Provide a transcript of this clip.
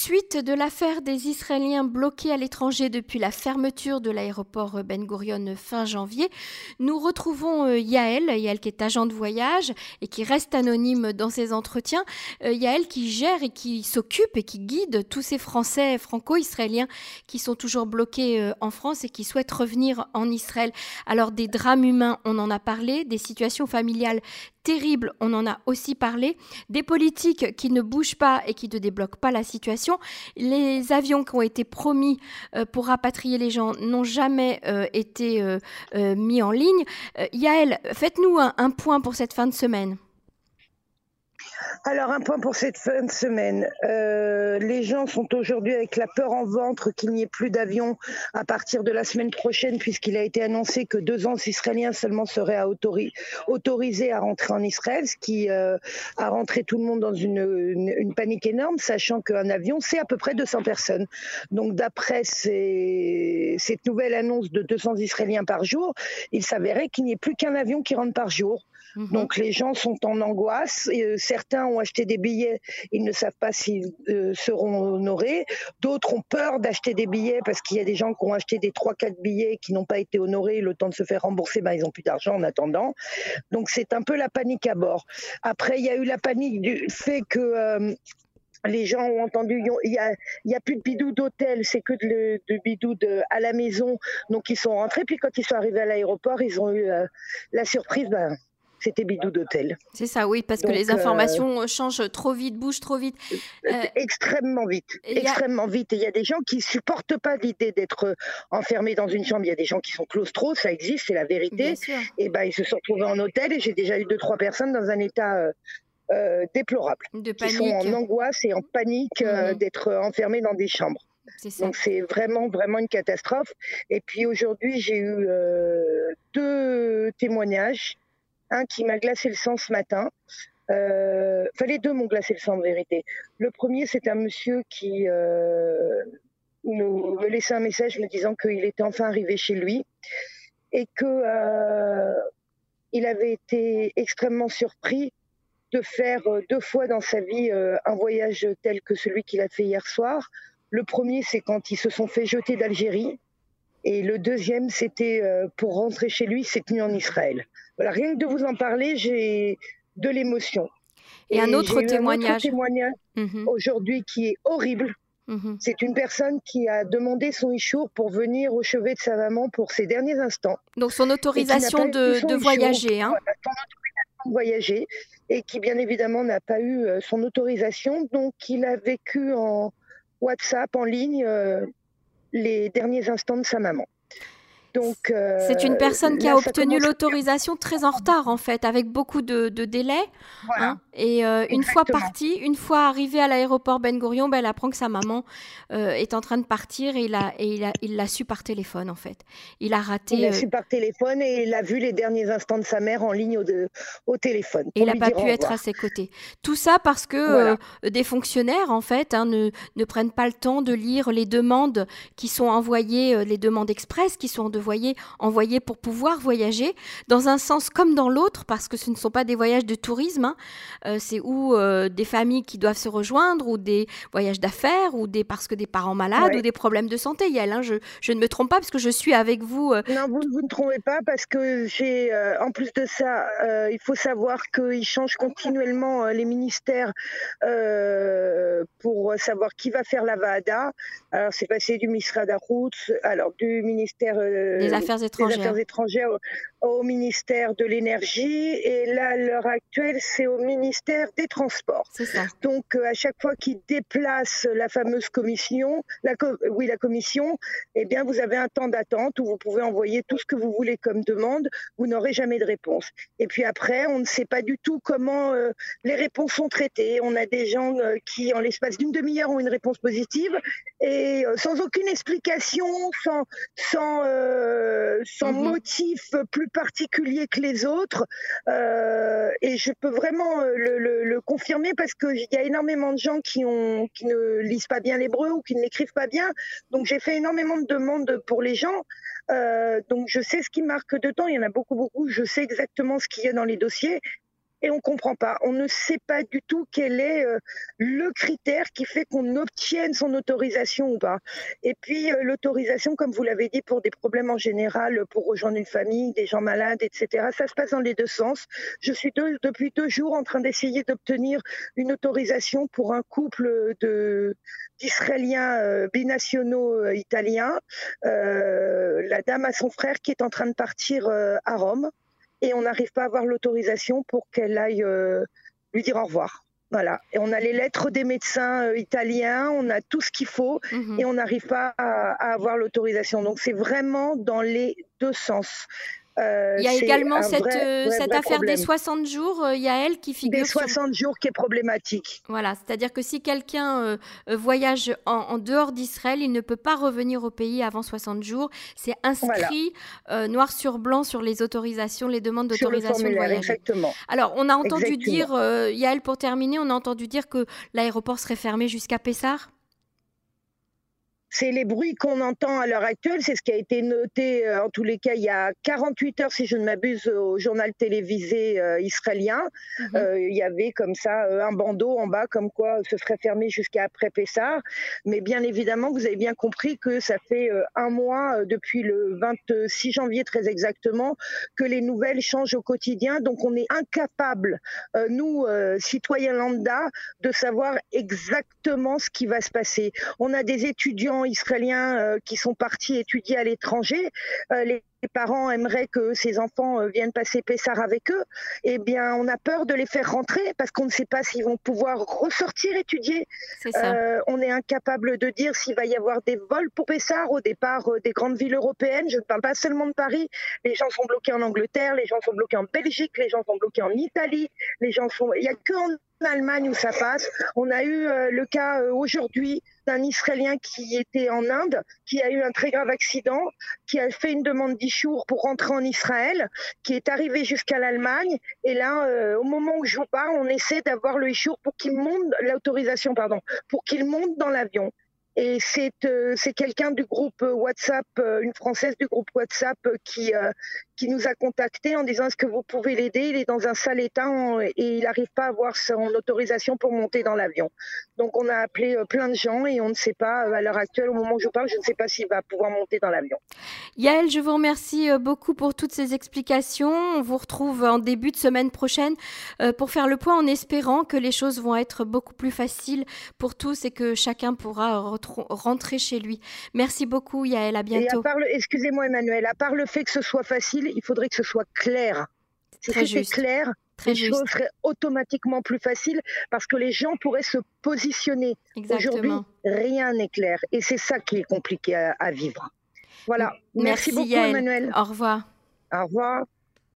Suite de l'affaire des Israéliens bloqués à l'étranger depuis la fermeture de l'aéroport Ben Gurion fin janvier, nous retrouvons euh, Yael, Yael qui est agent de voyage et qui reste anonyme dans ses entretiens. Euh, Yael qui gère et qui s'occupe et qui guide tous ces Français franco-israéliens qui sont toujours bloqués euh, en France et qui souhaitent revenir en Israël. Alors des drames humains, on en a parlé, des situations familiales terribles, on en a aussi parlé, des politiques qui ne bougent pas et qui ne débloquent pas la situation. Les avions qui ont été promis euh, pour rapatrier les gens n'ont jamais euh, été euh, mis en ligne. Yael, faites-nous un point pour cette fin de semaine. Alors, un point pour cette fin de semaine. Euh, les gens sont aujourd'hui avec la peur en ventre qu'il n'y ait plus d'avions à partir de la semaine prochaine, puisqu'il a été annoncé que deux ans Israéliens seulement seraient autorisés à rentrer en Israël, ce qui euh, a rentré tout le monde dans une, panique énorme, sachant qu'un avion, c'est à peu près 200 personnes. Donc, d'après cette nouvelle annonce de 200 Israéliens par jour, il s'avérait qu'il n'y ait plus qu'un avion qui rentre par jour. Mhm. Donc les gens sont en angoisse. Euh, certains ont acheté des billets, ils ne savent pas s'ils euh, seront honorés. D'autres ont peur d'acheter des billets parce qu'il y a des gens qui ont acheté des 3-4 billets qui n'ont pas été honorés. Le temps de se faire rembourser, ben, ils n'ont plus d'argent en attendant. Donc c'est un peu la panique à bord. Après, il y a eu la panique du fait que... Euh, les gens ont entendu, il n'y a, plus de bidou d'hôtel, c'est que de, bidou à la maison. Donc ils sont rentrés, puis quand ils sont arrivés à l'aéroport, ils ont eu la surprise, ben, c'était bidou d'hôtel. C'est ça, oui, parce que les informations euh, changent trop vite, bougent trop vite. Euh, extrêmement vite, extrêmement vite. Et il y a des gens qui supportent pas l'idée d'être euh, enfermés dans une chambre. Il y a des gens qui sont claustros, ça existe, c'est la vérité. Et ben ils se sont retrouvés en hôtel et j'ai déjà eu deux trois personnes dans un état déplorable, de qui sont en angoisse et en panique mhm. d'être enfermés dans des chambres. Donc c'est vraiment vraiment une catastrophe. Et puis aujourd'hui j'ai eu deux témoignages un qui m'a glacé le sang ce matin. Euh, enfin, deux m'ont glacé le sang en vérité. Le premier, c'est un monsieur qui euh, me, laissait un message me disant qu'il était enfin arrivé chez lui et que euh, il avait été extrêmement surpris de faire deux fois dans sa vie un voyage tel que celui qu'il a fait hier soir. Le premier, c'est quand ils se sont fait jeter d'Algérie. Et le deuxième, c'était pour rentrer chez lui cette nuit en Israël rien que de vous en parler, j'ai de l'émotion. Et, un autre témoignage, mhm. aujourd'hui qui est horrible. Mhm. C'est une personne qui a demandé son ishour pour venir au chevet de sa maman pour ses derniers instants. Donc son autorisation de, voyager. Hein. son autorisation de voyager et qui bien évidemment n'a pas eu euh, son autorisation. Donc il a vécu en WhatsApp, en ligne, euh, les derniers instants de sa maman. Euh, c'est une personne qui a obtenu l'autorisation très en retard en fait, avec beaucoup de, de délais. Hein. et euh, une fois partie, une fois arrivée à l'aéroport Ben Gurion, ben, elle apprend que sa maman euh, est en train de partir et il a et il a il l'a su par téléphone en fait. Il a raté. Il l'a su par téléphone et il a vu les derniers instants de sa mère en ligne au, au téléphone. Et il n'a pas pu être à ses côtés. Tout ça parce que des fonctionnaires en fait hein, ne, ne prennent pas le temps de lire les demandes qui sont envoyées, les demandes express qui sont de voyer envoyés pour pouvoir voyager, dans un sens comme dans l'autre, parce que ce ne sont pas des voyages de tourisme, hein. euh, c'est ou euh, des familles qui doivent se rejoindre, ou des voyages d'affaires, ou des parce que des parents malades, ou des problèmes de santé. Yael, hein, je, je, ne me trompe pas, parce que je suis avec vous. Euh. Non, vous, vous, ne trompez pas, parce que j'ai, en plus de ça, il faut savoir qu'ils changent continuellement les ministères pour savoir qui va faire la VADA. Alors, c'est passé du ministère d'Arout, alors du ministère des Affaires étrangères, au ministère de l'énergie et là, à l'heure actuelle, c'est au ministère des Transports. Ça. Donc, euh, à chaque fois qu'ils déplacent la fameuse commission, la oui, la commission, eh bien, vous avez un temps d'attente où vous pouvez envoyer tout ce que vous voulez comme demande. Vous n'aurez jamais de réponse. Et puis après, on ne sait pas du tout comment euh, les réponses sont traitées. On a des gens euh, qui, en l'espace d'une demi-heure, ont une réponse positive et sans aucune explication, sans, sans, sans mhm. motif plus particulier que les autres. Euh, et je peux vraiment euh, le, confirmer parce qu'il y a énormément de gens qui ne lisent pas bien l'hébreu ou qui ne l'écrivent pas bien. Donc j'ai fait énormément de demandes pour les gens. Euh, donc je sais ce qui marque de temps. Il y en a beaucoup, beaucoup. Je sais exactement ce qu'il y a dans les dossiers. Et on comprend pas. On ne sait pas du tout quel est euh, le critère qui fait qu'on obtienne son autorisation ou pas. Et puis euh, l'autorisation, comme vous l'avez dit, pour des problèmes en général, pour rejoindre une famille, des gens malades, etc. Ça se passe dans les deux sens. Je suis depuis deux jours en train d'essayer d'obtenir une autorisation pour un couple d'Israéliens euh, binationaux italiens. la dame a son frère qui est en train de partir à Rome et on n'arrive pas à avoir l'autorisation pour qu'elle aille euh, lui dire au revoir. Voilà. Et on a les lettres des médecins euh, italiens, on a tout ce qu'il faut mhm. et on n'arrive pas à avoir l'autorisation. Donc c'est vraiment dans les deux sens. Euh, il y a également cette, euh, cette affaire des 60 jours, euh, Yael, qui figure. Des 60 jours qui est problématique. Voilà, c'est-à-dire que si quelqu'un voyage en, dehors d'Israël, il ne peut pas revenir au pays avant 60 jours. C'est inscrit noir sur blanc sur les autorisations, les demandes d'autorisation de voyage. Exactement. Alors, on a entendu dire, Yael, pour terminer, on a entendu dire que l'aéroport serait fermé jusqu'à Pessar c'est les bruits qu'on entend à l'heure actuelle, c'est ce qui a été noté euh, en tous les cas il y a 48 heures si je ne m'abuse au journal télévisé euh, israélien. Mhm. Euh, il y avait comme ça un bandeau en bas comme quoi ce serait fermé jusqu'à après Pessah. Mais bien évidemment, vous avez bien compris que ça fait un mois depuis le 26 janvier très exactement que les nouvelles changent au quotidien. Donc on est incapable, nous citoyens lambda, de savoir exactement ce qui va se passer. On a des étudiants israéliens euh, qui sont partis étudier à l'étranger. Euh, les parents aimeraient que ces enfants euh, viennent passer Pessar avec eux, eh bien, on a peur de les faire rentrer parce qu'on ne sait pas s'ils vont pouvoir ressortir étudier. on est incapable de dire s'il va y avoir des vols pour Pessar au départ des grandes villes européennes. Je ne parle pas seulement de Paris. Les gens sont bloqués en Angleterre, les gens sont bloqués en Belgique, les gens sont bloqués en Italie, les gens sont. Il n'y a que en Allemagne où ça passe. On a eu le cas aujourd'hui d'un Israélien qui était en Inde, qui a eu un très grave accident, qui a fait une demande d'Ishour pour rentrer en Israël, qui est arrivé jusqu'à l'Allemagne. Et là, euh, au moment où je vous parle, on essaie d'avoir le pour qu'il monte, l'autorisation, pardon, pour qu'il monte dans l'avion. Et c'est euh, quelqu'un du groupe WhatsApp, euh, une Française du groupe WhatsApp qui, qui nous a contacté en disant est-ce que vous pouvez l'aider? Il est dans un sale état et il n'arrive pas à avoir son autorisation pour monter dans l'avion. Donc on a appelé euh, plein de gens et on ne sait pas, euh, à l'heure actuelle, au moment où je parle, je ne sais pas s'il va pouvoir monter dans l'avion. Yael, je vous remercie euh, beaucoup pour toutes ces explications. On vous retrouve en début de semaine prochaine pour faire le point en espérant que les choses vont être beaucoup plus faciles pour tous et que chacun pourra rentrer chez lui. Merci beaucoup Yael, à bientôt. Excusez-moi Emmanuel, à part le fait que ce soit facile, il faudrait que ce soit clair. Si c'était clair, les choses seraient automatiquement plus faciles parce que les gens pourraient se positionner. Aujourd'hui, rien n'est clair et c'est ça qui est compliqué à, vivre. Voilà. Merci, beaucoup, Emmanuel. Au revoir. Au revoir.